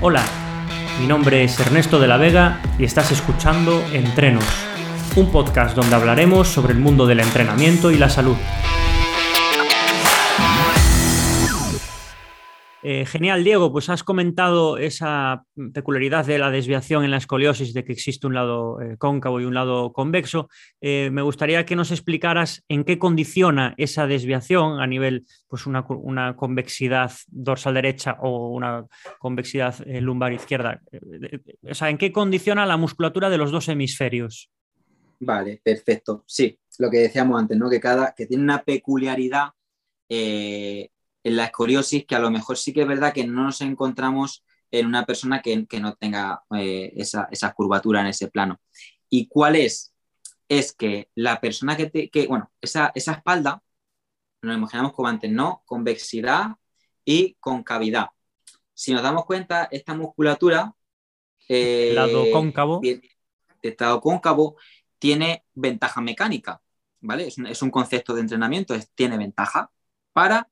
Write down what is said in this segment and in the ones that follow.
Hola, mi nombre es Ernesto de la Vega y estás escuchando Entrenos, un podcast donde hablaremos sobre el mundo del entrenamiento y la salud. Eh, genial, Diego, pues has comentado esa peculiaridad de la desviación en la escoliosis, de que existe un lado eh, cóncavo y un lado convexo. Eh, me gustaría que nos explicaras en qué condiciona esa desviación a nivel, pues una, convexidad dorsal derecha o una convexidad lumbar izquierda. o sea, ¿en qué condiciona la musculatura de los dos hemisferios? Vale, perfecto. Sí, lo que decíamos antes, ¿no? Que cada, que tiene una peculiaridad en la escoliosis, que a lo mejor sí que es verdad que no nos encontramos en una persona que, no tenga eh, esa, curvatura en ese plano. ¿Y cuál es? Es que la persona que, te, bueno, esa, espalda, nos imaginamos como antes, ¿no? Convexidad y concavidad. Si nos damos cuenta, esta musculatura... Eh, lado cóncavo. De estado cóncavo tiene ventaja mecánica, ¿vale? Es un, es un concepto de entrenamiento, es, tiene ventaja para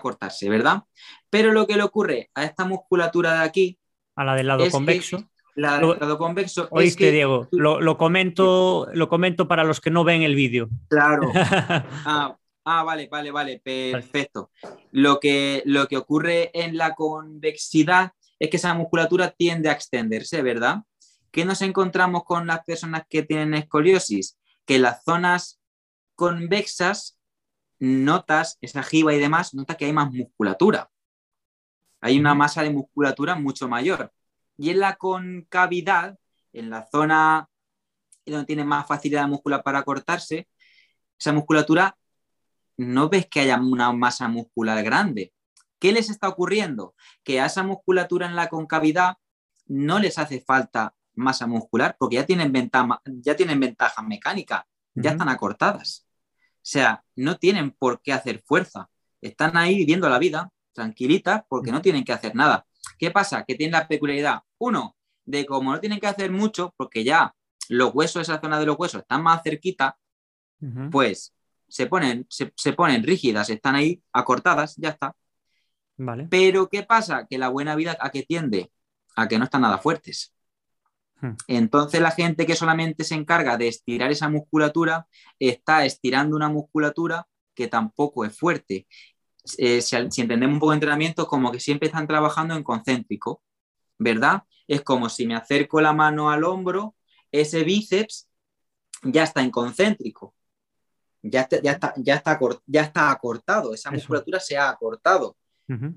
cortarse, ¿verdad? Pero lo que le ocurre a esta musculatura de aquí. A la del lado convexo. La del lado convexo. Oíste, Diego, lo, comento, lo comento para los que no ven el vídeo. Claro. Ah, ah, vale, vale, vale, perfecto. Lo que, lo que ocurre en la convexidad es que esa musculatura tiende a extenderse, ¿verdad? ¿Qué nos encontramos con las personas que tienen escoliosis? Que las zonas convexas notas, esa jiba y demás, nota que hay más musculatura. Hay una masa de musculatura mucho mayor. Y en la concavidad, en la zona donde tiene más facilidad muscular para cortarse, esa musculatura no ves que haya una masa muscular grande. ¿Qué les está ocurriendo? Que a esa musculatura en la concavidad no les hace falta masa muscular porque ya tienen ventaja, ya tienen ventaja mecánica, ya están acortadas. O sea, no tienen por qué hacer fuerza. Están ahí viviendo la vida tranquilitas porque no tienen que hacer nada. ¿Qué pasa? Que tienen la peculiaridad, uno, de como no tienen que hacer mucho, porque ya los huesos, esa zona de los huesos están más cerquita, pues se ponen, se, ponen rígidas, están ahí acortadas, ya está. Vale. Pero ¿qué pasa? Que la buena vida a qué tiende? A que no están nada fuertes. Hmm. Entonces la gente que solamente se encarga de estirar esa musculatura está estirando una musculatura que tampoco es fuerte. Eh, si, entendemos un poco de entrenamiento, como que siempre están trabajando en concéntrico, ¿verdad? Es como si me acerco la mano al hombro, ese bíceps ya está en concéntrico, ya está, ya está, ya está, ya está acortado, esa musculatura se ha acortado.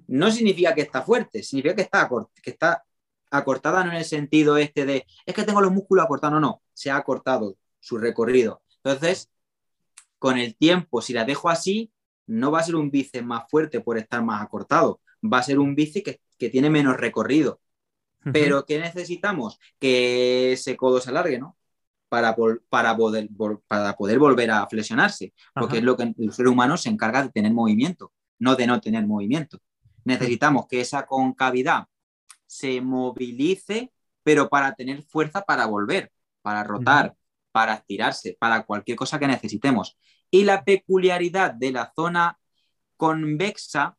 No significa que está fuerte, significa que está, que está acortada no en el sentido este de, es que tengo los músculos acortados, no, no, se ha acortado su recorrido. Entonces, con el tiempo, si la dejo así, no va a ser un bíceps más fuerte por estar más acortado, va a ser un bíceps que, tiene menos recorrido. Pero ¿qué necesitamos? Que ese codo se alargue, ¿no? Para, para, poder, para poder volver a flexionarse, porque es lo que el ser humano se encarga de tener movimiento, no de no tener movimiento. Necesitamos que esa concavidad se movilice, pero para tener fuerza para volver, para rotar, para estirarse, para cualquier cosa que necesitemos. Y la peculiaridad de la zona convexa,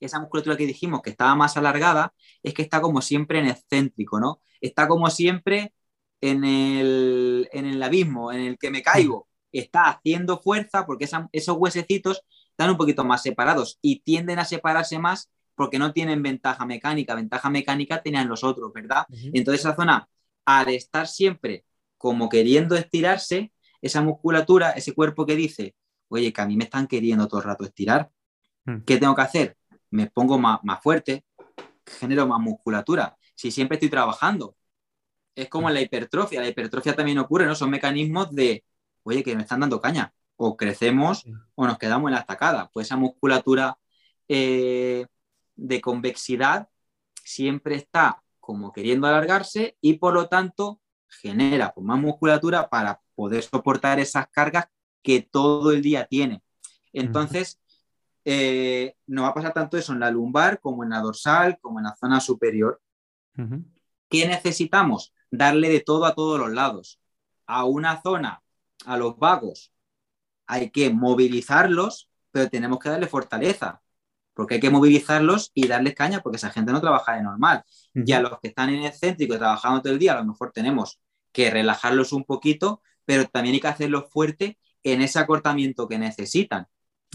esa musculatura que dijimos que estaba más alargada, es que está como siempre en excéntrico, ¿no? Está como siempre en el, en el abismo, en el que me caigo. Está haciendo fuerza porque esos huesecitos están un poquito más separados y tienden a separarse más porque no tienen ventaja mecánica, ventaja mecánica tenían los otros, ¿verdad? Entonces esa zona, al estar siempre como queriendo estirarse, esa musculatura, ese cuerpo que dice, oye, que a mí me están queriendo todo el rato estirar, hmm. ¿qué tengo que hacer? Me pongo más, más fuerte, genero más musculatura. Si siempre estoy trabajando, es como en la hipertrofia, la hipertrofia también ocurre, ¿no? Son mecanismos de, oye, que me están dando caña, o crecemos o nos quedamos en la estacada. Pues esa musculatura eh, de convexidad siempre está como queriendo alargarse y por lo tanto genera pues, más musculatura para poder soportar esas cargas que todo el día tiene. Entonces, eh, no va a pasar tanto eso en la lumbar como en la dorsal, como en la zona superior. ¿Qué necesitamos? Darle de todo a todos los lados. A una zona, a los vagos, hay que movilizarlos, pero tenemos que darle fortaleza porque hay que movilizarlos y darles caña porque esa gente no trabaja de normal. Y a los que están en el céntrico trabajando todo el día, a lo mejor tenemos que relajarlos un poquito, pero también hay que hacerlos fuerte en ese acortamiento que necesitan.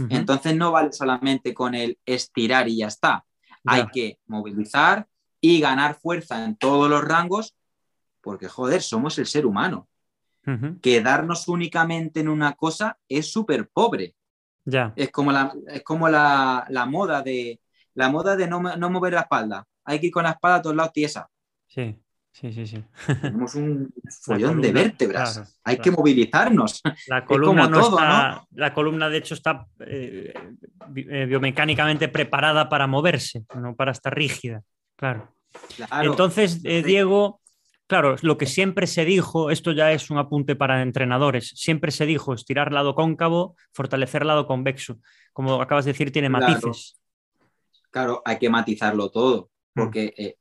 Entonces no vale solamente con el estirar y ya está. Hay que movilizar y ganar fuerza en todos los rangos, porque joder, somos el ser humano. Quedarnos únicamente en una cosa es súper pobre. Ya. Es como la, es como la, moda de la moda de no, mover la espalda. Hay que ir con la espalda a todos lados tiesa. Sí, sí, sí, sí. Tenemos un follón de vértebras. Hay que movilizarnos. La columna, no está, la columna, de hecho, está eh, eh, biomecánicamente preparada para moverse, no para estar rígida. Claro. Entonces, eh, Diego, Claro, lo que siempre se dijo, esto ya es un apunte para entrenadores, siempre se dijo estirar lado cóncavo, fortalecer lado convexo. Como acabas de decir, tiene matices. Claro, hay que matizarlo todo, mm. porque, eh,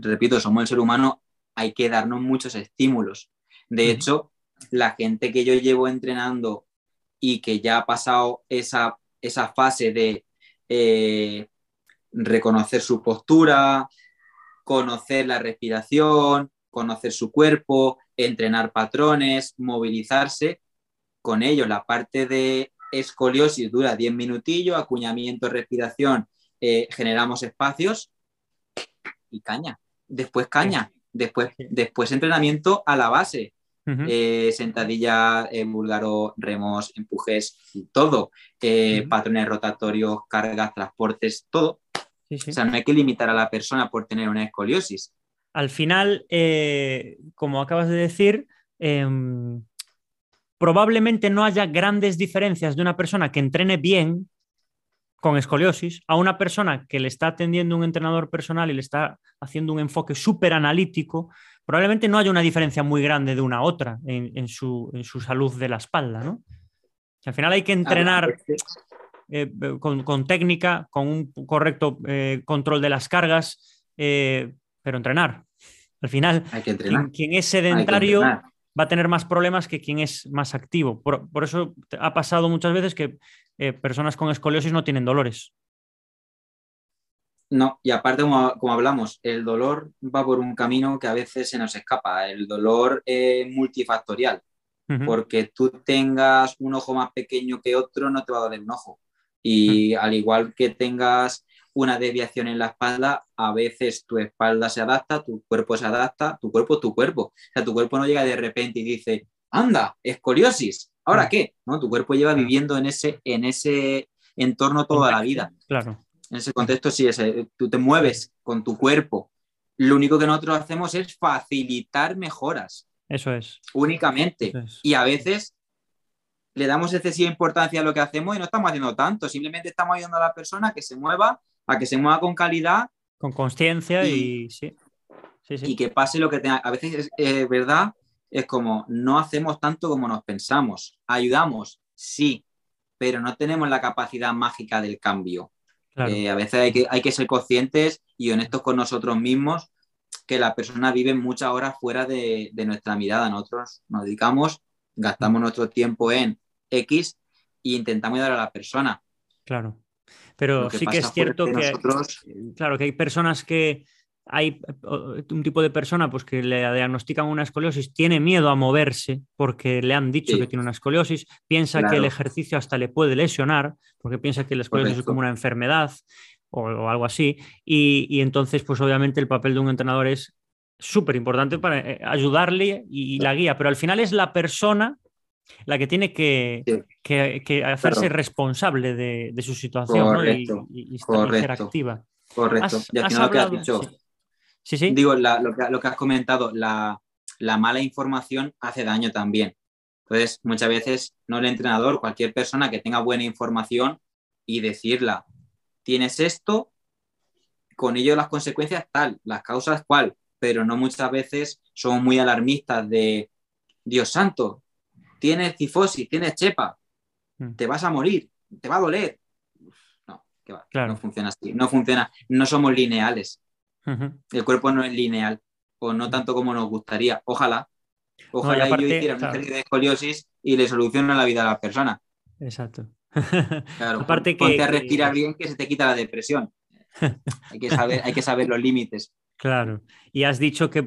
repito, somos el ser humano, hay que darnos muchos estímulos. De hecho, la gente que yo llevo entrenando y que ya ha pasado esa, esa fase de eh, reconocer su postura, conocer la respiración, conocer su cuerpo, entrenar patrones, movilizarse. Con ello, la parte de escoliosis dura 10 minutillos, acuñamiento, respiración, eh, generamos espacios y caña. Después caña, después, después entrenamiento a la base. Eh, sentadilla, eh, búlgaro, remos, empujes, todo. Patrones rotatorios, cargas, transportes, todo. O sea, no hay que limitar a la persona por tener una escoliosis. Al final, eh, como acabas de decir, em, probablemente no haya grandes diferencias de una persona que entrene bien con escoliosis a una persona que le está atendiendo un entrenador personal y le está haciendo un enfoque súper analítico, probablemente no haya una diferencia muy grande de una a otra en, su, salud de la espalda, ¿no? al final hay que entrenar eh, con, técnica, con un correcto eh, control de las cargas, eh, pero entrenar. Al final, Quien, es sedentario va a tener más problemas que quien es más activo. Por, eso ha pasado muchas veces que personas con escoliosis no tienen dolores. No, y aparte, como, hablamos, el dolor va por un camino que a veces se nos escapa. El dolor es multifactorial. Porque tú tengas un ojo más pequeño que otro, no te va a doler un ojo. Y al igual que tengas una desviación en la espalda, a veces tu espalda se adapta, tu cuerpo se adapta, tu cuerpo tu cuerpo. O sea, tu cuerpo no llega de repente y dice, anda, escoliosis, ¿ahora qué? ¿No? Tu cuerpo lleva viviendo en ese, en ese entorno toda la vida. Claro. En ese contexto, sí, ese, tú te mueves con tu cuerpo. Lo único que nosotros hacemos es facilitar mejoras. Eso es. Únicamente. Y a veces le damos excesiva importancia a lo que hacemos y no estamos haciendo tanto, simplemente estamos ayudando a la persona que se mueva, a que se mueva con calidad. Con conciencia y, sí. Y que pase lo que tenga. A veces es verdad, es como no hacemos tanto como nos pensamos. Ayudamos, sí, pero no tenemos la capacidad mágica del cambio. Eh, a veces hay que, hay que ser conscientes y honestos con nosotros mismos que la persona vive muchas horas fuera de, de nuestra mirada. Nosotros nos dedicamos, gastamos nuestro tiempo en X e intentamos ayudar a la persona. Claro. Pero sí que es cierto que, claro, que hay personas que hay un tipo de persona pues, que le diagnostican una escoliosis, tiene miedo a moverse porque le han dicho que tiene una escoliosis, piensa que el ejercicio hasta le puede lesionar, porque piensa que la escoliosis es como una enfermedad o, algo así, y, y, entonces pues obviamente el papel de un entrenador es súper importante para eh, ayudarle y la guía, pero al final es la persona la que tiene que, hacerse responsable de, su situación y, estar activa. Correcto. y al final que has dicho, sí, sí. digo, lo, que, has comentado, la, mala información hace daño también. Entonces, muchas veces, no el entrenador, cualquier persona que tenga buena información y decirla, tienes esto, con ello las consecuencias tal, las causas cual, pero no muchas veces somos muy alarmistas de, Dios santo, tienes tifosis, tienes chepa, mm. te vas a morir, te va a doler. No, que va, no funciona así, no funciona, no somos lineales. El cuerpo no es lineal, o no tanto como nos gustaría. Ojalá, ojalá yo hiciera una serie de escoliosis y le solucione la vida a la persona. Exacto. Claro, Aparte que, ponte a respirar bien que se te quita la depresión. hay, que saber, hay que saber los límites. Claro. Y has dicho que,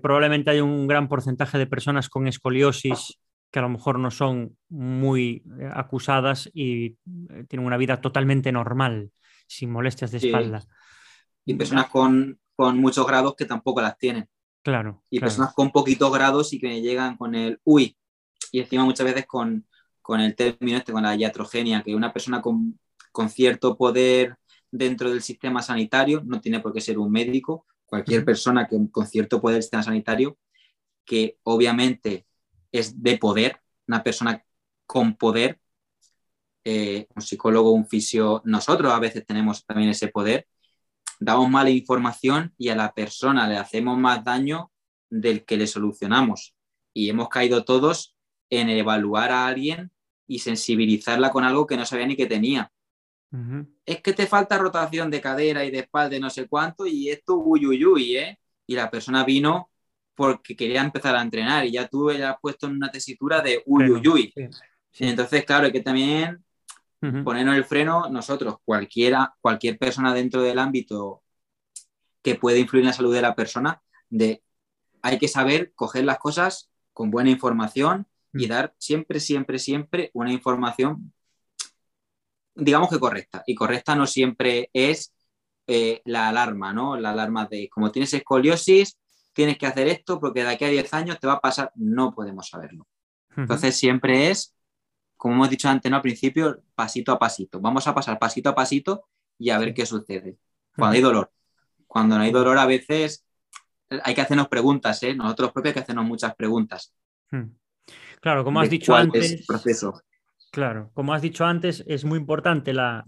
probablemente hay un gran porcentaje de personas con escoliosis que a lo mejor no son muy eh, acusadas y eh, tienen una vida totalmente normal, sin molestias de espalda. Y personas con, muchos grados que tampoco las tienen. Claro. Y personas con poquitos grados y que llegan con el uy. Y encima muchas veces con, el término este, con la iatrogenia, que una persona con, con cierto poder dentro del sistema sanitario, no tiene por qué ser un médico, cualquier persona que, con cierto poder del sistema sanitario, que obviamente es de poder, una persona con poder, eh, un psicólogo, un fisio, nosotros a veces tenemos también ese poder, damos mala información y a la persona le hacemos más daño del que le solucionamos. Y hemos caído todos en evaluar a alguien y sensibilizarla con algo que no sabía ni que tenía. Es que te falta rotación de cadera y de espalda no sé cuánto y esto uy, uy, uy, ¿eh? Y la persona vino porque quería empezar a entrenar y ya tú ya puesto en una tesitura de uy, uy, uy. Entonces, claro, hay que también ponernos el freno nosotros, cualquiera, cualquier persona dentro del ámbito que puede influir en la salud de la persona, de hay que saber coger las cosas con buena información y dar siempre, siempre, siempre una información digamos que correcta. Y correcta no siempre es eh, la alarma, ¿no? La alarma de como tienes escoliosis, tienes que hacer esto porque de aquí a 10 años te va a pasar. No podemos saberlo. Entonces siempre es, como hemos dicho antes, ¿no? Al principio, pasito a pasito. Vamos a pasar pasito a pasito y a ver qué sucede. Cuando hay dolor. Cuando no hay dolor, a veces hay que hacernos preguntas, ¿eh? Nosotros propios hay que hacernos muchas preguntas. Claro, como has dicho antes. proceso. Claro, como has dicho antes, es muy importante la,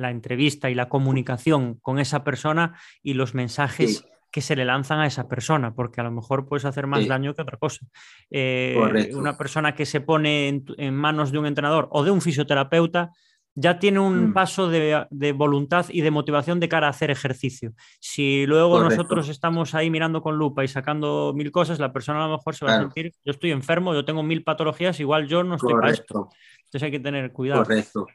entrevista y la comunicación con esa persona y los mensajes que se le lanzan a esa persona, porque a lo mejor puedes hacer más daño que otra cosa. Eh, una persona que se pone en, manos de un entrenador o de un fisioterapeuta ya tiene un mm. paso de, voluntad y de motivación de cara a hacer ejercicio. Si luego nosotros estamos ahí mirando con lupa y sacando mil cosas, la persona a lo mejor se va a sentir, yo estoy enfermo, yo tengo mil patologías, igual yo no estoy para esto. Entonces hay que tener cuidado. Correcto.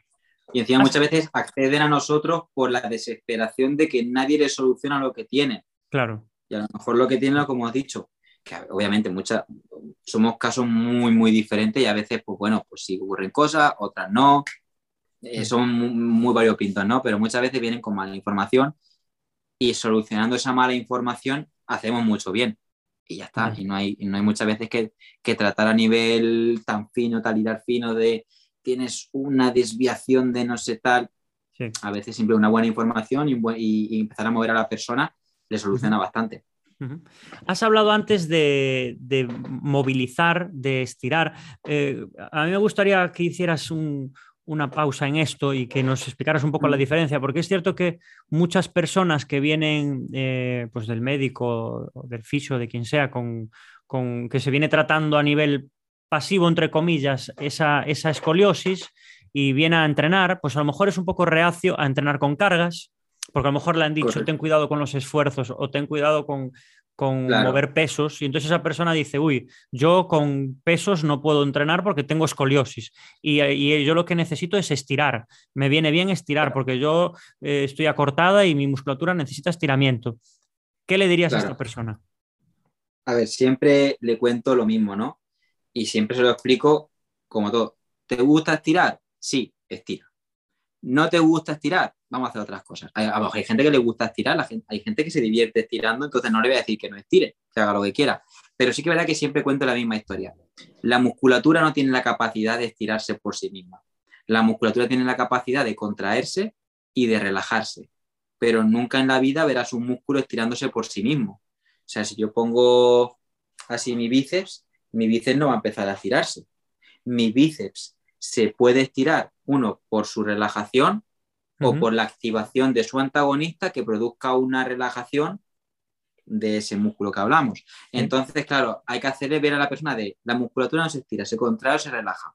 Y encima muchas veces acceden a nosotros por la desesperación de que nadie le soluciona lo que tiene. Claro. Y a lo mejor lo que tiene, como has dicho, que obviamente muchas, somos casos muy, muy diferentes y a veces, pues bueno, pues sí ocurren cosas, otras no, eh, son muy, variopintos, ¿no? Pero muchas veces vienen con mala información y solucionando esa mala información hacemos mucho bien. Y ya está. Y no hay, no hay muchas veces que, tratar a nivel tan fino, tal y tal fino de tienes una desviación de no sé tal. A veces siempre una buena información y, empezar a mover a la persona le soluciona bastante. Has hablado antes de, movilizar, de estirar. Eh, a mí me gustaría que hicieras un, una pausa en esto y que nos explicaras un poco la mm. diferencia, porque es cierto que muchas personas que vienen eh, pues del médico, o del fisio, de quien sea, con, que se viene tratando a nivel pasivo, entre comillas, esa, esa escoliosis y viene a entrenar, pues a lo mejor es un poco reacio a entrenar con cargas, porque a lo mejor le han dicho, ten cuidado con los esfuerzos o ten cuidado con, con mover pesos y entonces esa persona dice, uy, yo con pesos no puedo entrenar porque tengo escoliosis y, yo lo que necesito es estirar, me viene bien estirar porque yo eh, estoy acortada y mi musculatura necesita estiramiento. ¿Qué le dirías a esta persona? A ver, siempre le cuento lo mismo, ¿no? Y siempre se lo explico como todo. ¿Te gusta estirar? Sí, estira. ¿No te gusta estirar? Vamos a hacer otras cosas. Hay, gente que le gusta estirar, la gente, hay gente que se divierte estirando, entonces no le voy a decir que no estire, que haga lo que quiera. Pero sí que es verdad que siempre cuento la misma historia. La musculatura no tiene la capacidad de estirarse por sí misma. La musculatura tiene la capacidad de contraerse y de relajarse, pero nunca en la vida verás un músculo estirándose por sí mismo. O sea, si yo pongo así mi bíceps, mi bíceps no va a empezar a estirarse. Mi bíceps se puede estirar, uno, por su relajación, o por la activación de su antagonista que produzca una relajación de ese músculo que hablamos. Entonces, claro, hay que hacerle ver a la persona de la musculatura no se estira, se contrae o se relaja.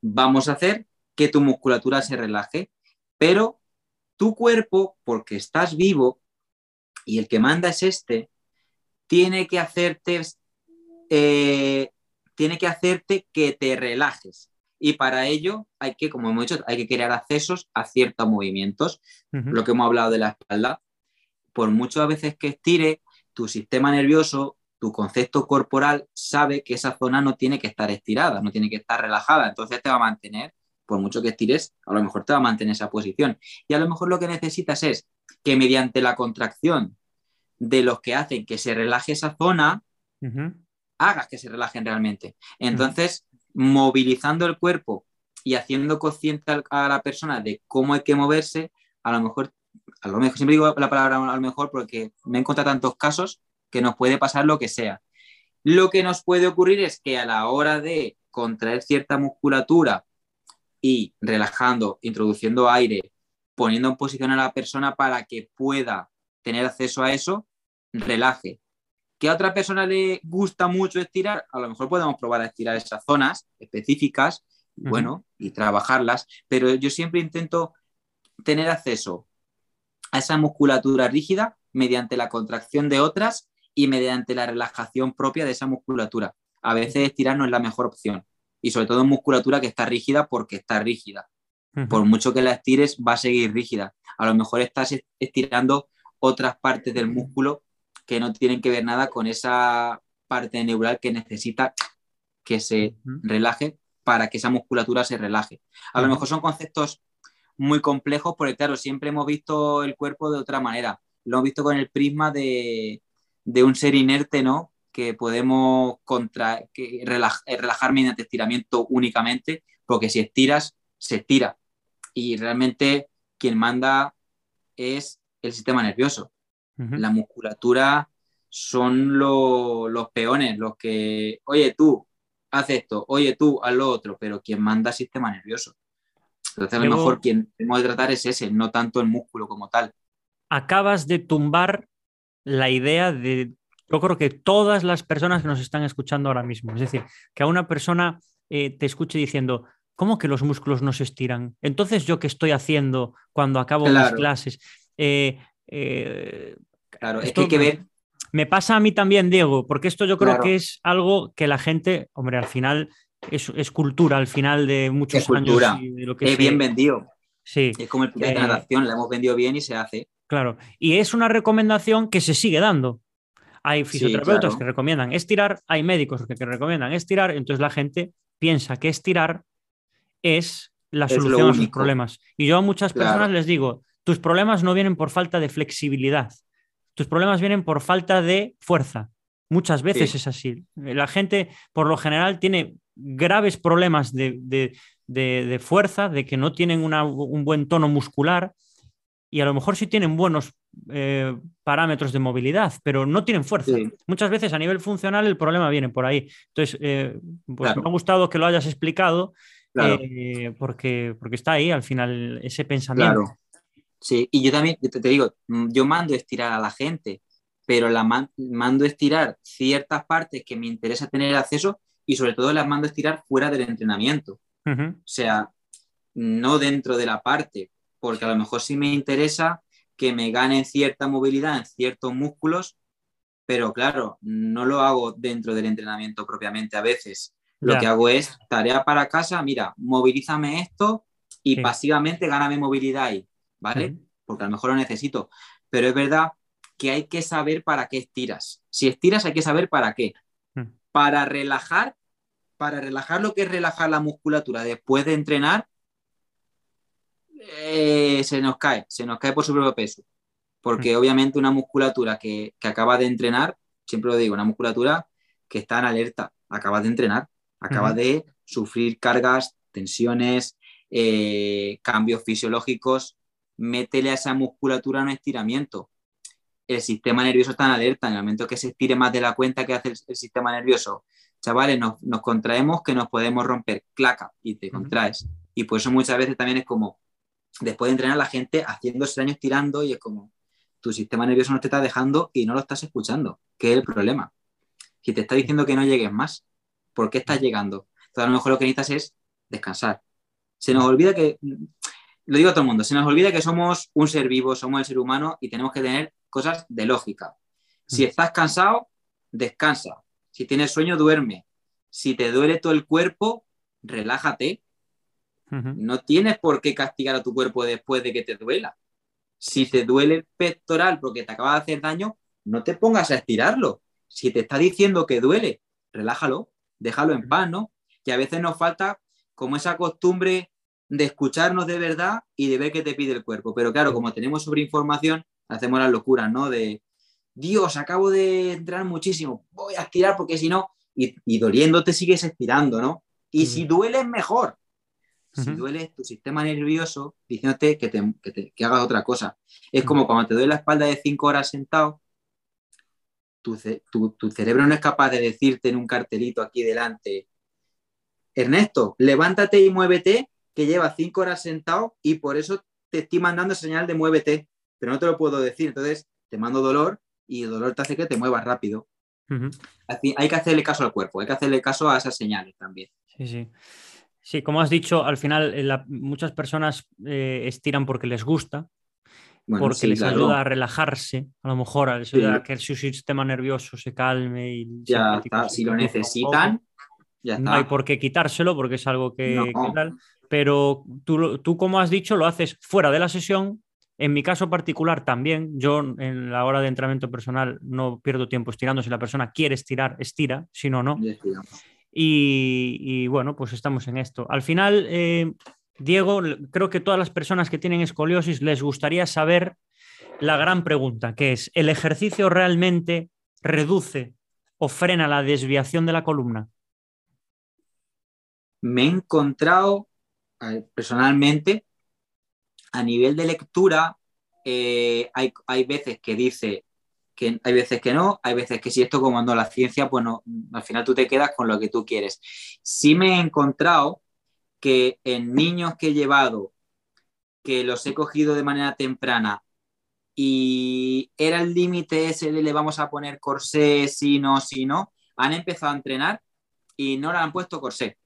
Vamos a hacer que tu musculatura se relaje, pero tu cuerpo, porque estás vivo y el que manda es este, tiene que hacerte, eh, tiene que hacerte que te relajes. Y para ello hay que, como hemos dicho, hay que crear accesos a ciertos movimientos. Lo que hemos hablado de la espalda, por muchas veces que estire, tu sistema nervioso, tu concepto corporal sabe que esa zona no tiene que estar estirada, no tiene que estar relajada. Entonces te va a mantener, por mucho que estires, a lo mejor te va a mantener esa posición. Y a lo mejor lo que necesitas es que mediante la contracción de los que hacen que se relaje esa zona, hagas que se relajen realmente. Entonces, movilizando el cuerpo y haciendo consciente a la persona de cómo hay que moverse, a lo mejor, a lo mejor, siempre digo la palabra a lo mejor porque me he encontrado tantos casos que nos puede pasar lo que sea. Lo que nos puede ocurrir es que a la hora de contraer cierta musculatura y relajando, introduciendo aire, poniendo en posición a la persona para que pueda tener acceso a eso, relaje que a otra persona le gusta mucho estirar, a lo mejor podemos probar a estirar esas zonas específicas, bueno, y trabajarlas, pero yo siempre intento tener acceso a esa musculatura rígida mediante la contracción de otras y mediante la relajación propia de esa musculatura. A veces estirar no es la mejor opción y sobre todo en musculatura que está rígida porque está rígida. Por mucho que la estires, va a seguir rígida. A lo mejor estás estirando otras partes del músculo que no tienen que ver nada con esa parte neural que necesita que se relaje para que esa musculatura se relaje. A lo mejor son conceptos muy complejos porque, claro, siempre hemos visto el cuerpo de otra manera. Lo hemos visto con el prisma de, un ser inerte, ¿no? Que podemos contra, que relajar mediante estiramiento únicamente, porque si estiras, se estira. Y realmente quien manda es el sistema nervioso. La musculatura son los peones, los que, oye tú, haz esto, oye tú, haz lo otro, pero quien manda sistema nervioso. Entonces a lo mejor quien tenemos que tratar es ese, no tanto el músculo como tal. Acabas de tumbar la idea de, yo creo que todas las personas que nos están escuchando ahora mismo, es decir, que a una persona eh, te escuche diciendo, ¿cómo que los músculos no se estiran? Entonces, ¿yo qué estoy haciendo cuando acabo las clases? Eh, eh, claro, es que hay que ver. Me pasa a mí también, Diego, porque esto yo creo que es algo que la gente, hombre, al final es, cultura, al final de muchos es años. lo que es bien vendido. Sí. Es como el de eh, natación, la hemos vendido bien y se hace. Claro, y es una recomendación que se sigue dando. Hay fisioterapeutas que recomiendan estirar, hay médicos que, recomiendan estirar, entonces la gente piensa que estirar es la solución a sus problemas. Y yo a muchas personas les digo, tus problemas no vienen por falta de flexibilidad, tus problemas vienen por falta de fuerza. Muchas veces es así. La gente, por lo general, tiene graves problemas de, fuerza, de que no tienen un buen tono muscular y a lo mejor sí tienen buenos eh, parámetros de movilidad, pero no tienen fuerza. Muchas veces a nivel funcional el problema viene por ahí. Entonces, eh, pues me ha gustado que lo hayas explicado eh, porque, porque está ahí al final ese pensamiento. Sí, y yo también, te, digo, mm, yo mando estirar a la gente, pero la mando estirar ciertas partes que me interesa tener acceso y sobre todo las mando estirar fuera del entrenamiento. O sea, no dentro de la parte, porque a lo mejor sí me interesa que me ganen cierta movilidad en ciertos músculos, pero claro, no lo hago dentro del entrenamiento propiamente a veces. Lo que hago es tarea para casa, mira, movilízame esto y pasivamente gáname movilidad ahí. ¿Vale? Porque a lo mejor lo necesito. Pero es verdad que hay que saber para qué estiras. Si estiras hay que saber para qué. Para relajar, para relajar lo que es relajar la musculatura después de entrenar, eh, se nos cae, se nos cae por su propio peso. Porque obviamente una musculatura que, acaba de entrenar, siempre lo digo, una musculatura que está en alerta, acaba de entrenar, acaba de sufrir cargas, tensiones, eh, cambios fisiológicos métele a esa musculatura un estiramiento. El sistema nervioso está en alerta. En el momento que se estire más de la cuenta que hace el, sistema nervioso, chavales, nos, contraemos que nos podemos romper, claca, y te contraes. Y por eso muchas veces también es como, después de entrenar la gente haciéndose daño estirando y es como, tu sistema nervioso no te está dejando y no lo estás escuchando, que es el problema. Si te está diciendo que no llegues más, ¿por qué estás llegando? Entonces a lo mejor lo que necesitas es descansar. Se nos olvida que lo digo a todo el mundo, se nos olvida que somos un ser vivo, somos el ser humano y tenemos que tener cosas de lógica. Si mm. estás cansado, descansa. Si tienes sueño, duerme. Si te duele todo el cuerpo, relájate. No tienes por qué castigar a tu cuerpo después de que te duela. Si te duele el pectoral porque te acaba de hacer daño, no te pongas a estirarlo. Si te está diciendo que duele, relájalo, déjalo en paz, ¿no? Que a veces nos falta como esa costumbre de escucharnos de verdad y de ver qué te pide el cuerpo. Pero claro, como tenemos sobreinformación, hacemos las locuras, ¿no? De, Dios, acabo de entrar muchísimo, voy a estirar porque si no, y, y doliéndote sigues estirando, ¿no? Y si duele es mejor. Si duele tu sistema nervioso diciéndote que, te, que, hagas otra cosa. Es como cuando te duele la espalda de cinco horas sentado, tu, tu, cerebro no es capaz de decirte en un cartelito aquí delante, Ernesto, levántate y muévete, que lleva cinco horas sentado y por eso te estoy mandando señal de muévete, pero no te lo puedo decir. Entonces te mando dolor y el dolor te hace que te muevas rápido. hay que hacerle caso al cuerpo, hay que hacerle caso a esas señales también. Sí, sí. Sí, como has dicho, al final eh, muchas personas eh, estiran porque les gusta, porque les ayuda a relajarse, a lo mejor les ayuda a que su sistema nervioso se calme y ya está. si lo necesitan, ya no hay por qué quitárselo porque es algo que, tal, pero tú, tú, como has dicho, lo haces fuera de la sesión. En mi caso particular también, yo en la hora de entrenamiento personal no pierdo tiempo estirando. Si la persona quiere estirar, estira, si no, no. Y, bueno, pues estamos en esto. Al final, eh, Diego, creo que todas las personas que tienen escoliosis les gustaría saber la gran pregunta, que es, ¿el ejercicio realmente reduce o frena la desviación de la columna? Me he encontrado personalmente a nivel de lectura, eh, hay, hay, veces que dice que hay veces que no, hay veces que si esto como ando la ciencia, pues no, al final tú te quedas con lo que tú quieres. Sí me he encontrado que en niños que he llevado, que los he cogido de manera temprana y era el límite ese de le vamos a poner corsé, si no, si no, han empezado a entrenar y no le han puesto corsé.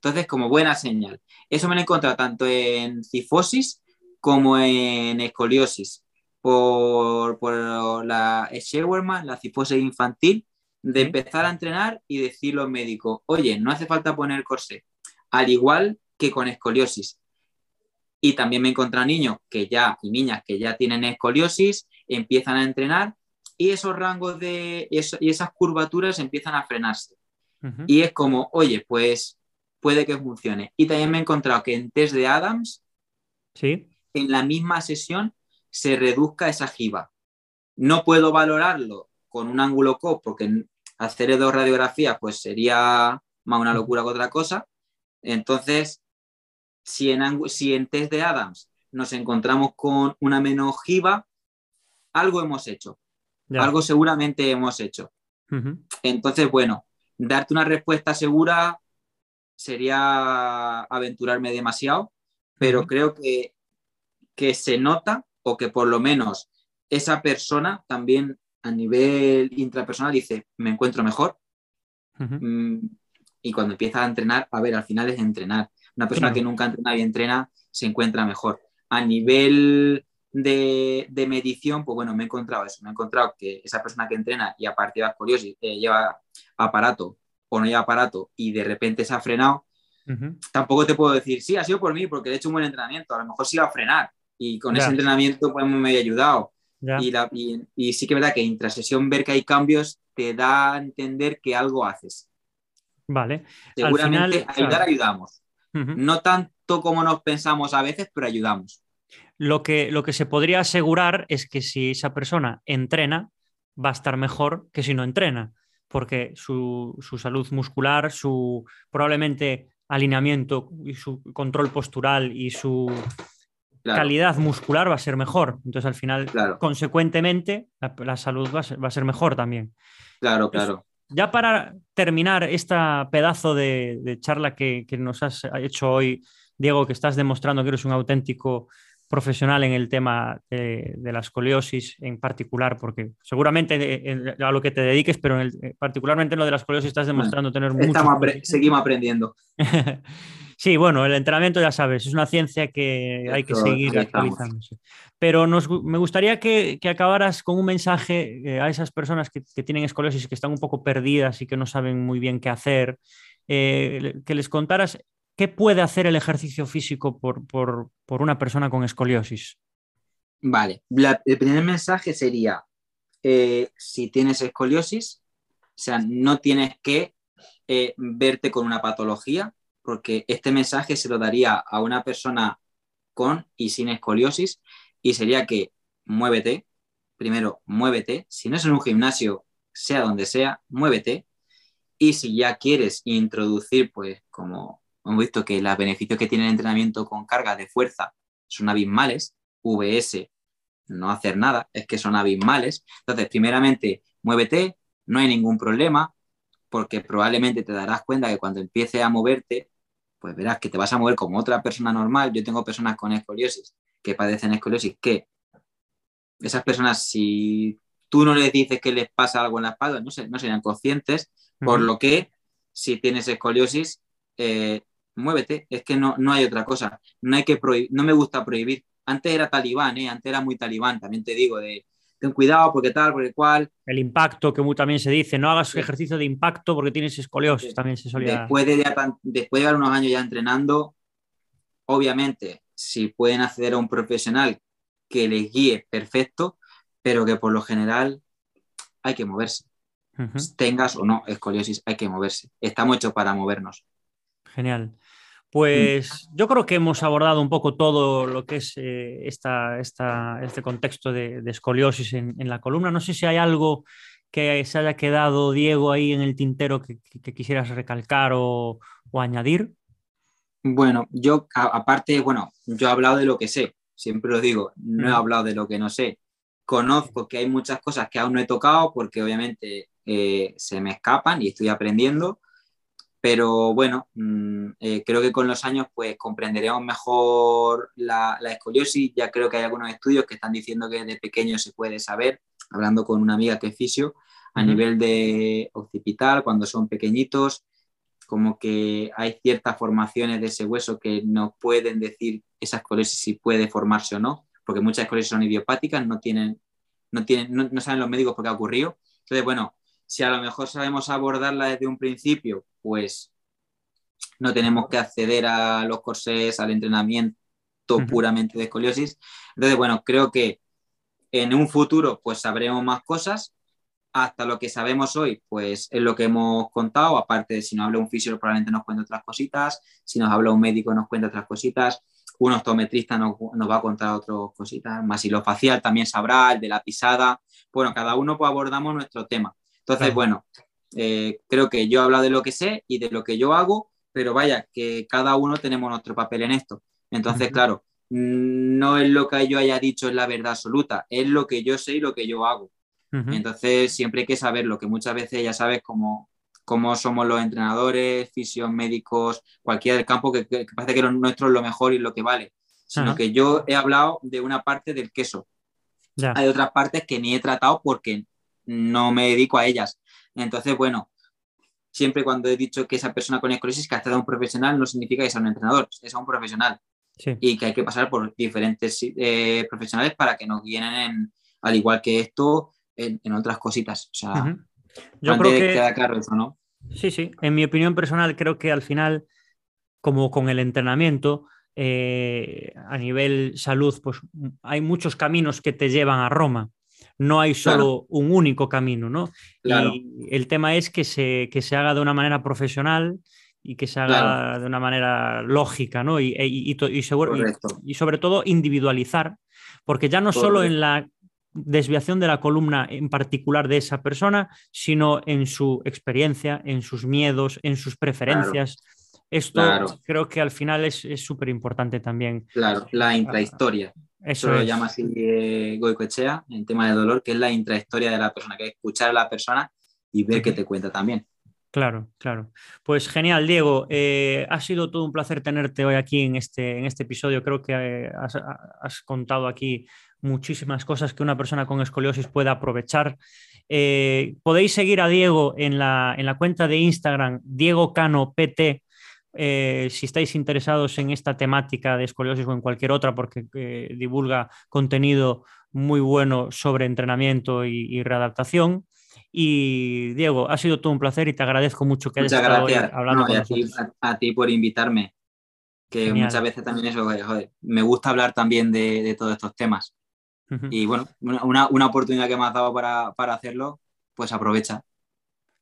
Entonces, como buena señal. Eso me lo he encontrado tanto en cifosis como en escoliosis por, por la Shewerman, la cifosis infantil, de empezar a entrenar y decirlo al médico, oye, no hace falta poner corsé, al igual que con escoliosis. Y también me encontrado niños que ya, y niñas que ya tienen escoliosis, empiezan a entrenar y esos rangos de, y esas curvaturas empiezan a frenarse. Y es como, oye, pues puede que funcione. Y también me he encontrado que en test de Adams, ¿Sí? en la misma sesión, se reduzca esa jiba. No puedo valorarlo con un ángulo COP porque hacer dos radiografías pues sería más una locura que otra cosa. Entonces, si en, si en test de Adams nos encontramos con una menos jiba, algo hemos hecho. Algo seguramente hemos hecho. Entonces, bueno, darte una respuesta segura sería aventurarme demasiado, pero creo que, que se nota o que por lo menos esa persona también a nivel intrapersonal dice, me encuentro mejor. Mm, y cuando empieza a entrenar, a ver, al final es entrenar. Una persona que nunca entrena y entrena se encuentra mejor. A nivel de, medición, pues bueno, me he encontrado eso. Me he encontrado que esa persona que entrena y a partir de la eh, lleva aparato o no lleva aparato y de repente se ha frenado, tampoco te puedo decir, sí, ha sido por mí porque he hecho un buen entrenamiento. A lo mejor sí va a frenar, y con ese entrenamiento pues me ha ayudado. Y, la, y, sí que es verdad que intrasesión ver que hay cambios te da a entender que algo haces. Vale. Seguramente ayudar ayudamos. No tanto como nos pensamos a veces, pero ayudamos. Lo que, lo que se podría asegurar es que si esa persona entrena, va a estar mejor que si no entrena, porque su, su salud muscular, su probablemente alineamiento y su control postural y su calidad muscular va a ser mejor. Entonces, al final, consecuentemente, la, salud va a, ser, mejor también. Claro, claro. ya para terminar esta pedazo de, charla que, nos has hecho hoy, Diego, que estás demostrando que eres un auténtico profesional en el tema de, la escoliosis en particular, porque seguramente a lo que te dediques, pero en particularmente en lo de la escoliosis estás demostrando tener mucho... seguimos aprendiendo. Sí, bueno, el entrenamiento ya sabes, es una ciencia que hay que seguir actualizándose. Pero me gustaría que, acabaras con un mensaje eh, a esas personas que, tienen escoliosis, que están un poco perdidas y que no saben muy bien qué hacer, eh, que les contaras ¿qué puede hacer el ejercicio físico por, una persona con escoliosis? Vale, el primer mensaje sería, eh, si tienes escoliosis, o sea, no tienes que eh, verte con una patología, porque este mensaje se lo daría a una persona con y sin escoliosis y sería que muévete, primero muévete, si no es en un gimnasio, sea donde sea, muévete, y si ya quieres introducir, pues como hemos visto que los beneficios que tiene el entrenamiento con carga de fuerza son abismales, VS, no hacer nada, es que son abismales. Entonces, primeramente, muévete, no hay ningún problema, porque probablemente te darás cuenta que cuando empieces a moverte, pues verás que te vas a mover como otra persona normal. Yo tengo personas con escoliosis que padecen escoliosis que esas personas, si tú no les dices que les pasa algo en la espalda, no, no serían conscientes, por lo que si tienes escoliosis, eh, muévete, es que no, no hay otra cosa. No, hay que no me gusta prohibir. Antes era talibán, ¿eh? antes era muy talibán, también te digo, de ten cuidado porque tal, porque cual. El impacto, que también se dice, no hagas ejercicio de impacto porque tienes escoliosis, también se solía. Después de, después de dar unos años ya entrenando, obviamente, si pueden acceder a un profesional que les guíe, perfecto, pero que por lo general hay que moverse. Tengas o no escoliosis, hay que moverse. Estamos hechos para movernos. Genial. Pues yo creo que hemos abordado un poco todo lo que es eh, esta, este contexto de, escoliosis en, la columna. No sé si hay algo que se haya quedado, Diego, ahí en el tintero que, quisieras recalcar o, añadir. Bueno, yo aparte, bueno, yo he hablado de lo que sé, siempre lo digo, no he hablado de lo que no sé. Conozco que hay muchas cosas que aún no he tocado porque obviamente eh, se me escapan y estoy aprendiendo pero bueno, mm, eh, creo que con los años pues comprenderemos mejor la, escoliosis. Ya creo que hay algunos estudios que están diciendo que desde pequeño se puede saber, hablando con una amiga que es fisio, a nivel de occipital, cuando son pequeñitos, como que hay ciertas formaciones de ese hueso que no pueden decir esa escoliosis si puede formarse o no, porque muchas escoliosis son idiopáticas, no, tienen, no, tienen, no saben los médicos por qué ha ocurrido. Entonces, bueno, si a lo mejor sabemos abordarla desde un principio, pues no tenemos que acceder a los corsés, al entrenamiento puramente de escoliosis. Entonces, bueno, creo que en un futuro pues sabremos más cosas. Hasta lo que sabemos hoy, pues es lo que hemos contado. Aparte de si nos habla un fisio, probablemente nos cuente otras cositas. Si nos habla un médico, nos cuenta otras cositas. Un optometrista nos, nos va a contar otras cositas. Más y lo facial también sabrá, el de la pisada. Bueno, cada uno pues abordamos nuestro tema. Entonces, bueno, eh, creo que yo he hablado de lo que sé y de lo que yo hago, pero vaya, que cada uno tenemos nuestro papel en esto. Entonces, claro, no es lo que yo haya dicho es la verdad absoluta, es lo que yo sé y lo que yo hago. Entonces, siempre hay que saber lo que muchas veces ya sabes cómo, cómo somos los entrenadores, fisios, médicos, cualquiera del campo, que, parece que lo nuestro es lo mejor y lo que vale. Sino que yo he hablado de una parte del queso. Hay otras partes que ni he tratado porque no me dedico a ellas. Entonces, bueno, siempre cuando he dicho que esa persona con esclerosis que ha a un profesional no significa que sea un entrenador, es un profesional. Y que hay que pasar por diferentes eh, profesionales para que nos guíen, al igual que esto, en, otras cositas. O sea, yo creo que queda claro eso, ¿no? Sí, sí. En mi opinión personal, creo que al final, como con el entrenamiento, eh, a nivel salud, pues hay muchos caminos que te llevan a Roma no hay solo un único camino, ¿no? Y el tema es que se, se haga de una manera profesional y que se haga de una manera lógica, ¿no? Y, y, y, sobre todo individualizar, porque ya no solo en la desviación de la columna en particular de esa persona, sino en su experiencia, en sus miedos, en sus preferencias. Esto creo que al final es súper importante también. Claro, la intrahistoria. Eso, lo llama así eh, Goicoechea en tema de dolor, que es la intrahistoria de la persona, que es escuchar a la persona y ver qué te cuenta también. Claro, claro. Pues genial, Diego. Eh, ha sido todo un placer tenerte hoy aquí en este, en este episodio. Creo que eh, has, contado aquí muchísimas cosas que una persona con escoliosis pueda aprovechar. podéis seguir a Diego en la, en la cuenta de Instagram, Diego Cano PT, eh, si estáis interesados en esta temática de escoliosis o en cualquier otra, porque eh, divulga contenido muy bueno sobre entrenamiento y, readaptación. Y Diego, ha sido todo un placer y te agradezco mucho que hayas estado hablando con a, ti, a, ti, por invitarme. Que muchas veces también eso, joder, me gusta hablar también de, todos estos temas. Y bueno, una, una, oportunidad que me has dado para, para hacerlo, pues aprovecha.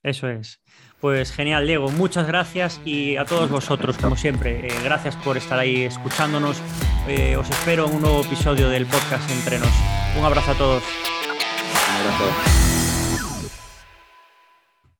Eso es. Pues genial, Diego. Muchas gracias y a todos vosotros, como siempre, eh, gracias por estar ahí escuchándonos. Eh, os espero en un nuevo episodio del podcast Entrenos. Un abrazo a todos. Un abrazo.